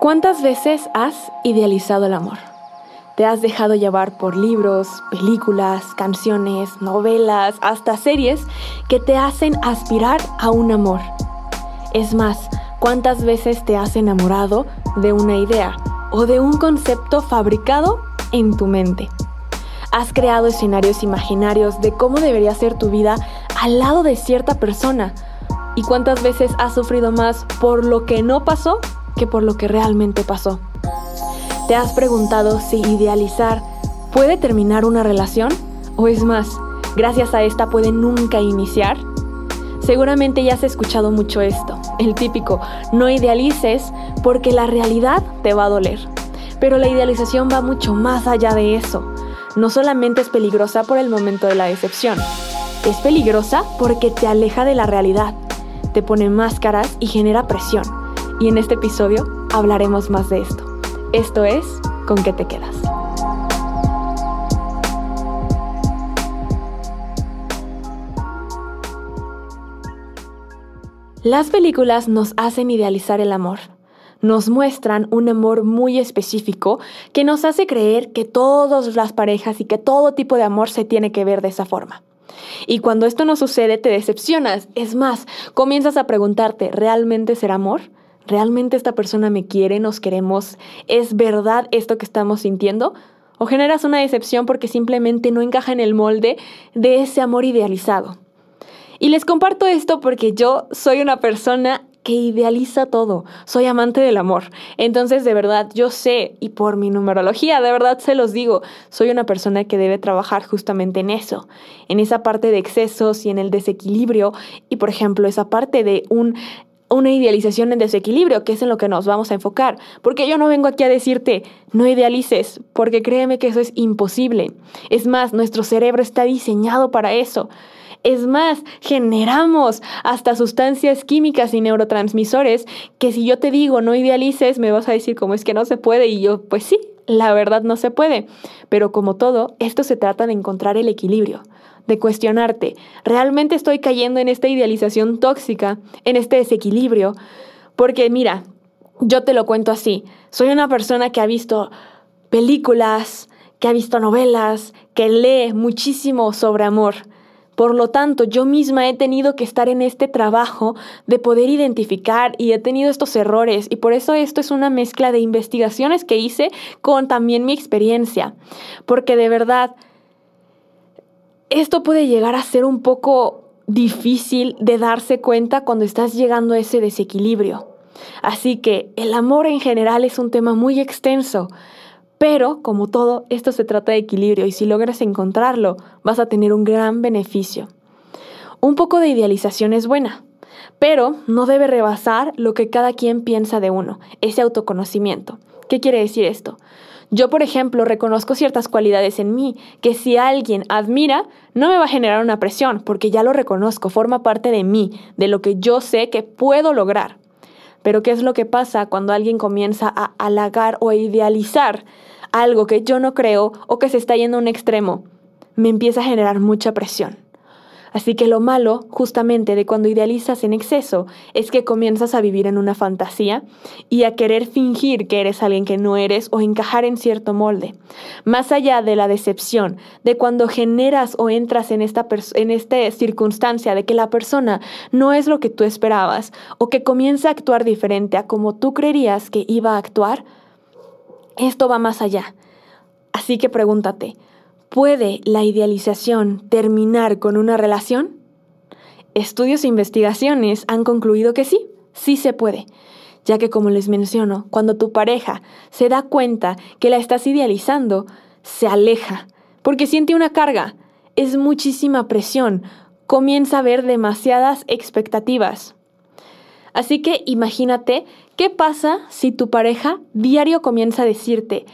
¿Cuántas veces has idealizado el amor? Te has dejado llevar por libros, películas, canciones, novelas, hasta series que te hacen aspirar a un amor. Es más, ¿cuántas veces te has enamorado de una idea o de un concepto fabricado en tu mente? Has creado escenarios imaginarios de cómo debería ser tu vida al lado de cierta persona. ¿Y cuántas veces has sufrido más por lo que no pasó que por lo que realmente pasó. ¿Te has preguntado si idealizar puede terminar una relación? ¿O es más, gracias a esta puede nunca iniciar? Seguramente ya has escuchado mucho esto, el típico, no idealices porque la realidad te va a doler. Pero la idealización va mucho más allá de eso. No solamente es peligrosa por el momento de la decepción, es peligrosa porque te aleja de la realidad, te pone máscaras y genera presión y en este episodio hablaremos más de esto. Esto es ¿Con qué te quedas? Las películas nos hacen idealizar el amor. Nos muestran un amor muy específico que nos hace creer que todas las parejas y que todo tipo de amor se tiene que ver de esa forma. Y cuando esto no sucede, te decepcionas. Es más, comienzas a preguntarte, ¿realmente será amor? ¿Realmente esta persona me quiere, nos queremos? ¿Es verdad esto que estamos sintiendo? ¿O generas una decepción porque simplemente no encaja en el molde de ese amor idealizado? Y les comparto esto porque yo soy una persona que idealiza todo. Soy amante del amor. Entonces, de verdad, yo sé, y por mi numerología, de verdad se los digo, soy una persona que debe trabajar justamente en eso, en esa parte de excesos y en el desequilibrio, y por ejemplo, esa parte de un una idealización en desequilibrio, que es en lo que nos vamos a enfocar. Porque yo no vengo aquí a decirte, no idealices, porque créeme que eso es imposible. Es más, nuestro cerebro está diseñado para eso. Es más, generamos hasta sustancias químicas y neurotransmisores que si yo te digo no idealices, me vas a decir cómo es que no se puede y yo, pues sí, la verdad no se puede. Pero como todo, esto se trata de encontrar el equilibrio de cuestionarte, ¿realmente estoy cayendo en esta idealización tóxica, en este desequilibrio? Porque mira, yo te lo cuento así, soy una persona que ha visto películas, que ha visto novelas, que lee muchísimo sobre amor. Por lo tanto, yo misma he tenido que estar en este trabajo de poder identificar y he tenido estos errores y por eso esto es una mezcla de investigaciones que hice con también mi experiencia. Porque de verdad, esto puede llegar a ser un poco difícil de darse cuenta cuando estás llegando a ese desequilibrio. Así que el amor en general es un tema muy extenso, pero como todo, esto se trata de equilibrio y si logras encontrarlo, vas a tener un gran beneficio. Un poco de idealización es buena, pero no debe rebasar lo que cada quien piensa de uno, ese autoconocimiento. ¿Qué quiere decir esto? Yo, por ejemplo, reconozco ciertas cualidades en mí que si alguien admira, no me va a generar una presión, porque ya lo reconozco, forma parte de mí, de lo que yo sé que puedo lograr. Pero ¿qué es lo que pasa cuando alguien comienza a halagar o a idealizar algo que yo no creo o que se está yendo a un extremo? Me empieza a generar mucha presión. Así que lo malo, justamente, de cuando idealizas en exceso, es que comienzas a vivir en una fantasía y a querer fingir que eres alguien que no eres o encajar en cierto molde. Más allá de la decepción, de cuando generas o entras en esta, en esta circunstancia de que la persona no es lo que tú esperabas o que comienza a actuar diferente a como tú creerías que iba a actuar, esto va más allá. Así que pregúntate, ¿Puede la idealización terminar con una relación? Estudios e investigaciones han concluido que sí, sí se puede, ya que como les menciono, cuando tu pareja se da cuenta que la estás idealizando, se aleja, porque siente una carga, es muchísima presión, comienza a ver demasiadas expectativas. Así que imagínate qué pasa si tu pareja diario comienza a decirte,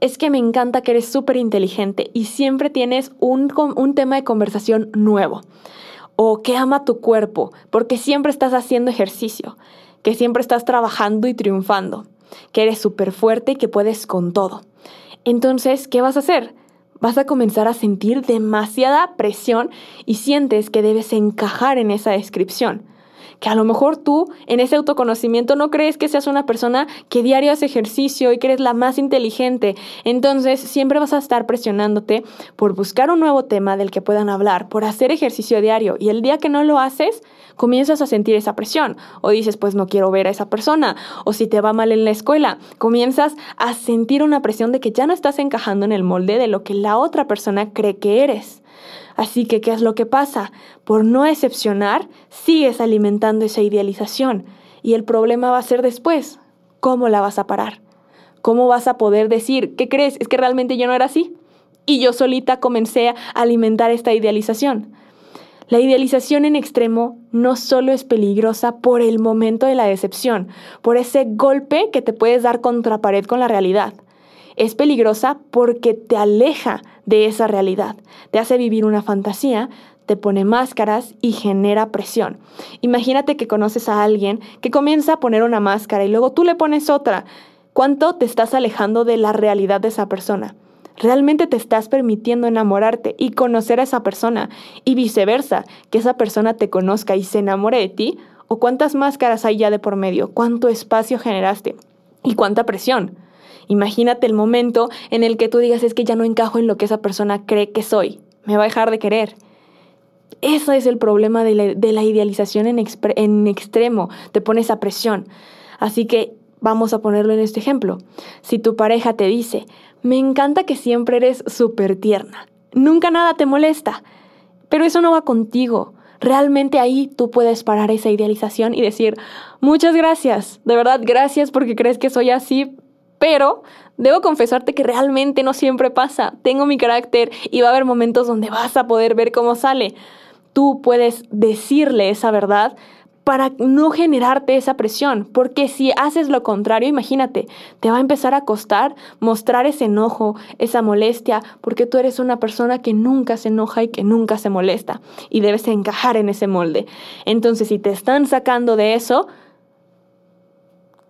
es que me encanta que eres súper inteligente y siempre tienes un, un tema de conversación nuevo. O que ama tu cuerpo, porque siempre estás haciendo ejercicio, que siempre estás trabajando y triunfando, que eres súper fuerte y que puedes con todo. Entonces, ¿qué vas a hacer? Vas a comenzar a sentir demasiada presión y sientes que debes encajar en esa descripción que a lo mejor tú en ese autoconocimiento no crees que seas una persona que diario hace ejercicio y que eres la más inteligente. Entonces siempre vas a estar presionándote por buscar un nuevo tema del que puedan hablar, por hacer ejercicio diario y el día que no lo haces, comienzas a sentir esa presión o dices pues no quiero ver a esa persona o si te va mal en la escuela, comienzas a sentir una presión de que ya no estás encajando en el molde de lo que la otra persona cree que eres. Así que, ¿qué es lo que pasa? Por no excepcionar, sigues alimentando esa idealización y el problema va a ser después. ¿Cómo la vas a parar? ¿Cómo vas a poder decir, ¿qué crees? Es que realmente yo no era así. Y yo solita comencé a alimentar esta idealización. La idealización en extremo no solo es peligrosa por el momento de la decepción, por ese golpe que te puedes dar contra pared con la realidad. Es peligrosa porque te aleja de esa realidad, te hace vivir una fantasía, te pone máscaras y genera presión. Imagínate que conoces a alguien que comienza a poner una máscara y luego tú le pones otra. ¿Cuánto te estás alejando de la realidad de esa persona? ¿Realmente te estás permitiendo enamorarte y conocer a esa persona y viceversa, que esa persona te conozca y se enamore de ti? ¿O cuántas máscaras hay ya de por medio? ¿Cuánto espacio generaste? ¿Y cuánta presión? Imagínate el momento en el que tú digas es que ya no encajo en lo que esa persona cree que soy. Me va a dejar de querer. Eso es el problema de la, idealización en, en extremo. Te pone esa presión. Así que vamos a ponerlo en este ejemplo. Si tu pareja te dice, me encanta que siempre eres súper tierna, nunca nada te molesta, pero eso no va contigo. Realmente ahí tú puedes parar esa idealización y decir, muchas gracias, de verdad gracias porque crees que soy así, pero debo confesarte que realmente no siempre pasa. Tengo mi carácter y va a haber momentos donde vas a poder ver cómo sale. Tú puedes decirle esa verdad para no generarte esa presión, porque si haces lo contrario, imagínate, te va a empezar a costar mostrar ese enojo, esa molestia, porque tú eres una persona que nunca se enoja y que nunca se molesta, y debes encajar en ese molde. Entonces, si te están sacando de eso,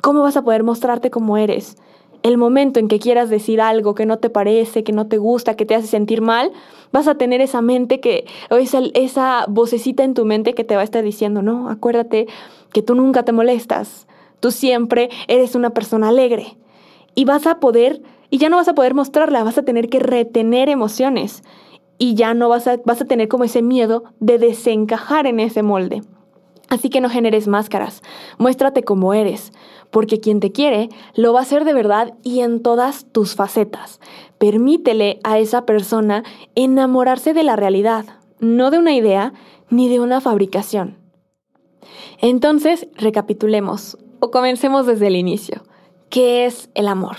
¿cómo vas a poder mostrarte como eres? El momento en que quieras decir algo que no te parece, que no te gusta, que te hace sentir mal, vas a tener esa mente que, o esa, esa vocecita en tu mente que te va a estar diciendo, no, acuérdate que tú nunca te molestas, tú siempre eres una persona alegre. Y vas a poder, y ya no vas a poder mostrarla, vas a tener que retener emociones. Y ya no vas a, vas a tener como ese miedo de desencajar en ese molde. Así que no generes máscaras, muéstrate como eres, porque quien te quiere lo va a hacer de verdad y en todas tus facetas. Permítele a esa persona enamorarse de la realidad, no de una idea ni de una fabricación. Entonces, recapitulemos o comencemos desde el inicio. ¿Qué es el amor?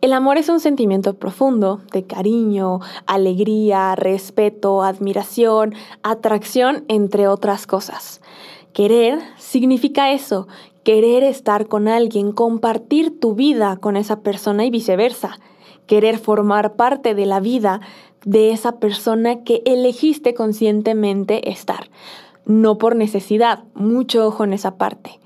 El amor es un sentimiento profundo de cariño, alegría, respeto, admiración, atracción, entre otras cosas. Querer significa eso, querer estar con alguien, compartir tu vida con esa persona y viceversa, querer formar parte de la vida de esa persona que elegiste conscientemente estar, no por necesidad, mucho ojo en esa parte.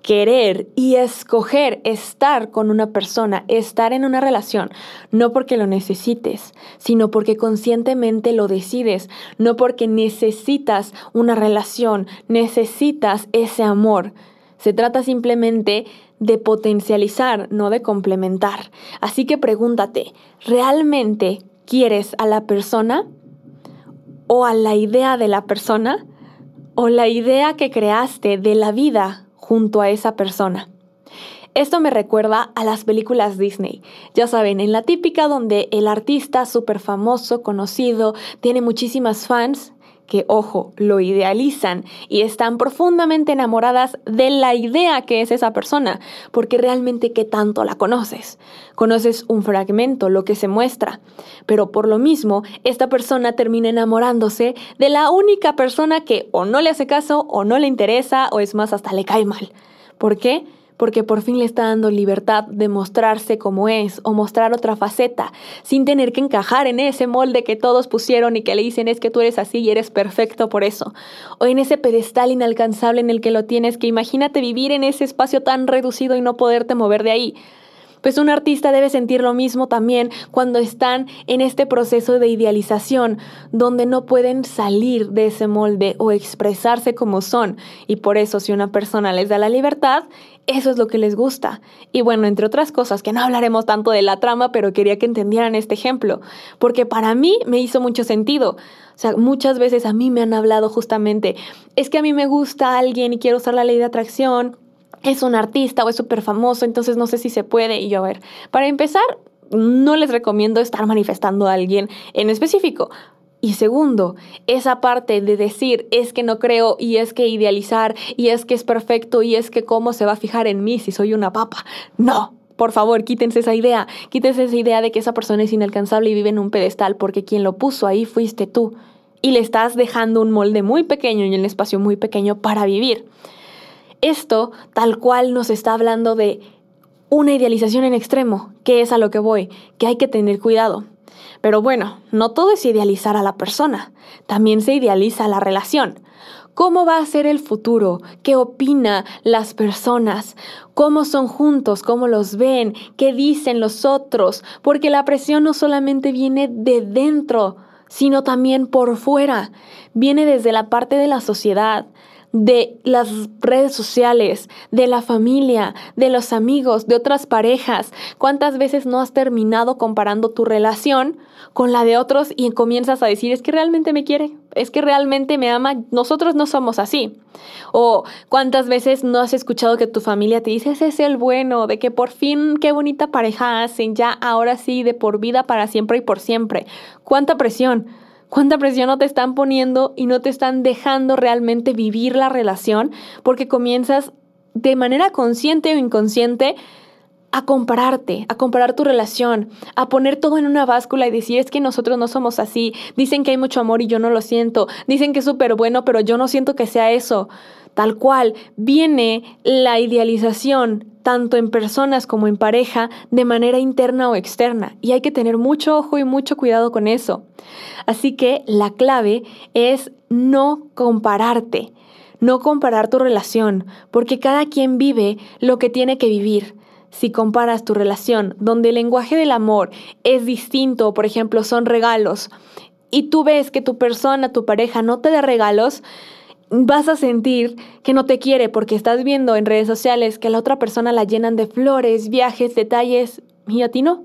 Querer y escoger estar con una persona, estar en una relación, no porque lo necesites, sino porque conscientemente lo decides, no porque necesitas una relación, necesitas ese amor. Se trata simplemente de potencializar, no de complementar. Así que pregúntate, ¿realmente quieres a la persona o a la idea de la persona o la idea que creaste de la vida junto a esa persona. Esto me recuerda a las películas Disney. Ya saben, en la típica donde el artista súper famoso, conocido, tiene muchísimas fans que, ojo, lo idealizan y están profundamente enamoradas de la idea que es esa persona, porque realmente qué tanto la conoces. Conoces un fragmento, lo que se muestra, pero por lo mismo, esta persona termina enamorándose de la única persona que o no le hace caso o no le interesa o es más, hasta le cae mal. ¿Por qué? Porque por fin le está dando libertad de mostrarse como es o mostrar otra faceta, sin tener que encajar en ese molde que todos pusieron y que le dicen es que tú eres así y eres perfecto por eso, o en ese pedestal inalcanzable en el que lo tienes, que imagínate vivir en ese espacio tan reducido y no poderte mover de ahí. Pues un artista debe sentir lo mismo también cuando están en este proceso de idealización, donde no pueden salir de ese molde o expresarse como son. Y por eso si una persona les da la libertad, eso es lo que les gusta. Y bueno, entre otras cosas, que no hablaremos tanto de la trama, pero quería que entendieran este ejemplo, porque para mí me hizo mucho sentido. O sea, muchas veces a mí me han hablado justamente, es que a mí me gusta alguien y quiero usar la ley de atracción, es un artista o es súper famoso, entonces no sé si se puede. Y yo, a ver, para empezar, no les recomiendo estar manifestando a alguien en específico. Y segundo, esa parte de decir es que no creo y es que idealizar y es que es perfecto y es que cómo se va a fijar en mí si soy una papa. No, por favor, quítense esa idea. Quítense esa idea de que esa persona es inalcanzable y vive en un pedestal porque quien lo puso ahí fuiste tú. Y le estás dejando un molde muy pequeño y un espacio muy pequeño para vivir. Esto tal cual nos está hablando de una idealización en extremo, que es a lo que voy, que hay que tener cuidado. Pero bueno, no todo es idealizar a la persona, también se idealiza la relación. ¿Cómo va a ser el futuro? ¿Qué opina las personas? ¿Cómo son juntos? ¿Cómo los ven? ¿Qué dicen los otros? Porque la presión no solamente viene de dentro, sino también por fuera. Viene desde la parte de la sociedad, de las redes sociales, de la familia, de los amigos, de otras parejas. ¿Cuántas veces no has terminado comparando tu relación con la de otros y comienzas a decir, es que realmente me quiere, es que realmente me ama? Nosotros no somos así. O cuántas veces no has escuchado que tu familia te dice, ese es el bueno, de que por fin qué bonita pareja hacen, ya ahora sí, de por vida, para siempre y por siempre. ¿Cuánta presión? Cuánta presión no te están poniendo y no te están dejando realmente vivir la relación porque comienzas de manera consciente o inconsciente a compararte, a comparar tu relación, a poner todo en una báscula y decir es que nosotros no somos así, dicen que hay mucho amor y yo no lo siento, dicen que es súper bueno pero yo no siento que sea eso. Tal cual, viene la idealización tanto en personas como en pareja, de manera interna o externa. Y hay que tener mucho ojo y mucho cuidado con eso. Así que la clave es no compararte, no comparar tu relación, porque cada quien vive lo que tiene que vivir. Si comparas tu relación, donde el lenguaje del amor es distinto, por ejemplo, son regalos, y tú ves que tu persona, tu pareja no te da regalos, vas a sentir que no te quiere porque estás viendo en redes sociales que la otra persona la llenan de flores, viajes, detalles y a ti no.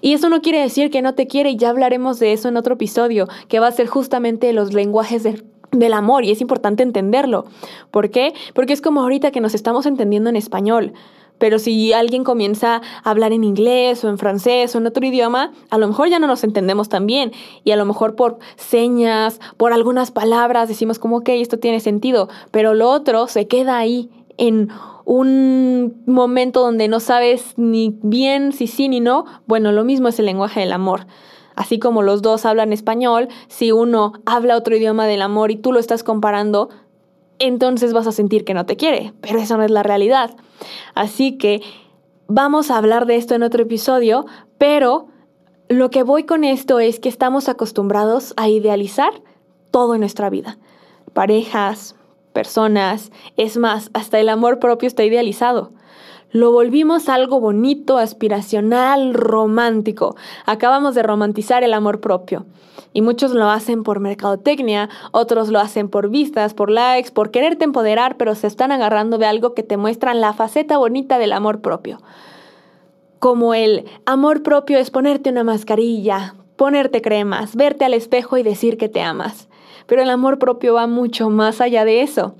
Y eso no quiere decir que no te quiere y ya hablaremos de eso en otro episodio, que va a ser justamente los lenguajes del amor y es importante entenderlo. ¿Por qué? Porque es como ahorita que nos estamos entendiendo en español. Pero si alguien comienza a hablar en inglés o en francés o en otro idioma, a lo mejor ya no nos entendemos tan bien. Y a lo mejor por señas, por algunas palabras, decimos como, ok, esto tiene sentido. Pero lo otro se queda ahí en un momento donde no sabes ni bien si sí ni no. Bueno, lo mismo es el lenguaje del amor. Así como los dos hablan español, si uno habla otro idioma del amor y tú lo estás comparando, entonces vas a sentir que no te quiere, pero eso no es la realidad. Así que vamos a hablar de esto en otro episodio, pero lo que voy con esto es que estamos acostumbrados a idealizar todo en nuestra vida. Parejas, personas, es más, hasta el amor propio está idealizado. Lo volvimos algo bonito, aspiracional, romántico. Acabamos de romantizar el amor propio. Y muchos lo hacen por mercadotecnia, otros lo hacen por vistas, por likes, por quererte empoderar, pero se están agarrando de algo que te muestran la faceta bonita del amor propio. Como el amor propio es ponerte una mascarilla, ponerte cremas, verte al espejo y decir que te amas. Pero el amor propio va mucho más allá de eso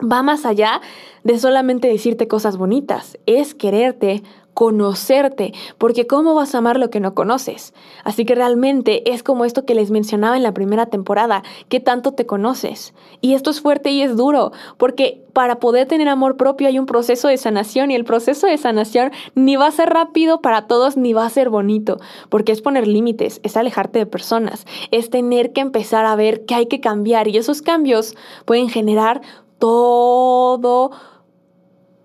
va más allá de solamente decirte cosas bonitas, es quererte, conocerte, porque ¿cómo vas a amar lo que no conoces? Así que realmente es como esto que les mencionaba en la primera temporada, que tanto te conoces. Y esto es fuerte y es duro, porque para poder tener amor propio hay un proceso de sanación y el proceso de sanación ni va a ser rápido para todos ni va a ser bonito, porque es poner límites, es alejarte de personas, es tener que empezar a ver que hay que cambiar y esos cambios pueden generar todo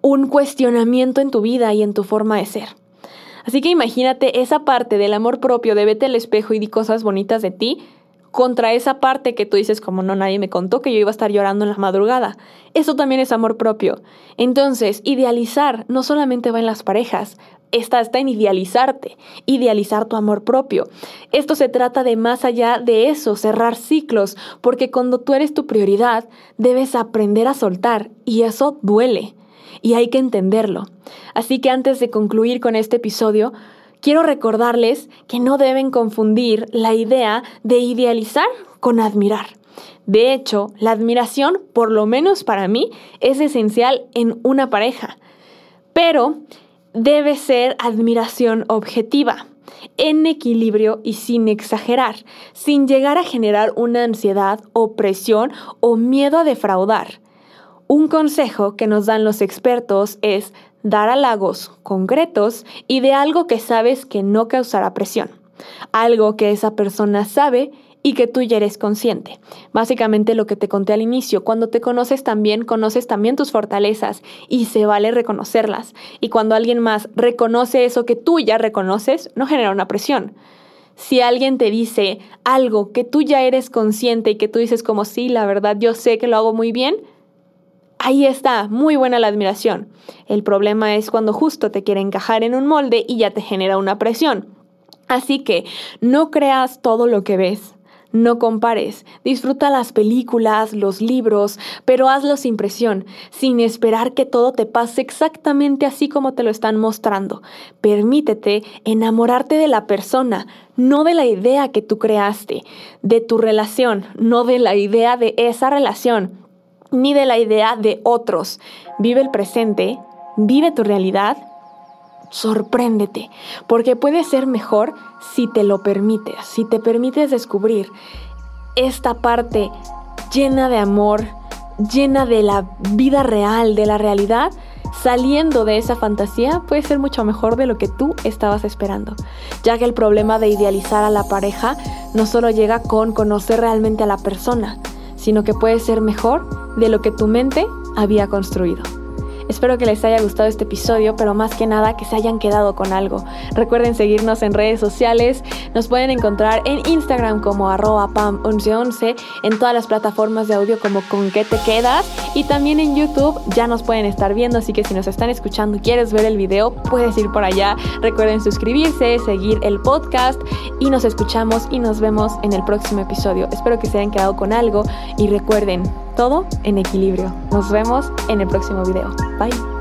un cuestionamiento en tu vida y en tu forma de ser. Así que imagínate esa parte del amor propio de vete al espejo y di cosas bonitas de ti contra esa parte que tú dices como no nadie me contó que yo iba a estar llorando en la madrugada. Eso también es amor propio. Entonces, idealizar no solamente va en las parejas, está, está en idealizarte, idealizar tu amor propio. Esto se trata de más allá de eso, cerrar ciclos, porque cuando tú eres tu prioridad, debes aprender a soltar y eso duele y hay que entenderlo. Así que antes de concluir con este episodio, quiero recordarles que no deben confundir la idea de idealizar con admirar. De hecho, la admiración, por lo menos para mí, es esencial en una pareja. Pero debe ser admiración objetiva, en equilibrio y sin exagerar, sin llegar a generar una ansiedad, opresión o miedo a defraudar. Un consejo que nos dan los expertos es dar halagos concretos y de algo que sabes que no causará presión, algo que esa persona sabe y que tú ya eres consciente. Básicamente lo que te conté al inicio, cuando te conoces también, conoces también tus fortalezas y se vale reconocerlas. Y cuando alguien más reconoce eso que tú ya reconoces, no genera una presión. Si alguien te dice algo que tú ya eres consciente y que tú dices como sí, la verdad yo sé que lo hago muy bien, ahí está, muy buena la admiración. El problema es cuando justo te quiere encajar en un molde y ya te genera una presión. Así que no creas todo lo que ves. No compares, disfruta las películas, los libros, pero hazlo sin presión, sin esperar que todo te pase exactamente así como te lo están mostrando. Permítete enamorarte de la persona, no de la idea que tú creaste, de tu relación, no de la idea de esa relación, ni de la idea de otros. Vive el presente, vive tu realidad sorpréndete, porque puede ser mejor si te lo permites, si te permites descubrir esta parte llena de amor, llena de la vida real, de la realidad, saliendo de esa fantasía puede ser mucho mejor de lo que tú estabas esperando, ya que el problema de idealizar a la pareja no solo llega con conocer realmente a la persona, sino que puede ser mejor de lo que tu mente había construido. Espero que les haya gustado este episodio, pero más que nada que se hayan quedado con algo. Recuerden seguirnos en redes sociales. Nos pueden encontrar en Instagram como arroba pam1111, en todas las plataformas de audio como con qué te quedas y también en YouTube ya nos pueden estar viendo, así que si nos están escuchando y quieres ver el video, puedes ir por allá. Recuerden suscribirse, seguir el podcast y nos escuchamos y nos vemos en el próximo episodio. Espero que se hayan quedado con algo y recuerden, todo en equilibrio. Nos vemos en el próximo video. Bye.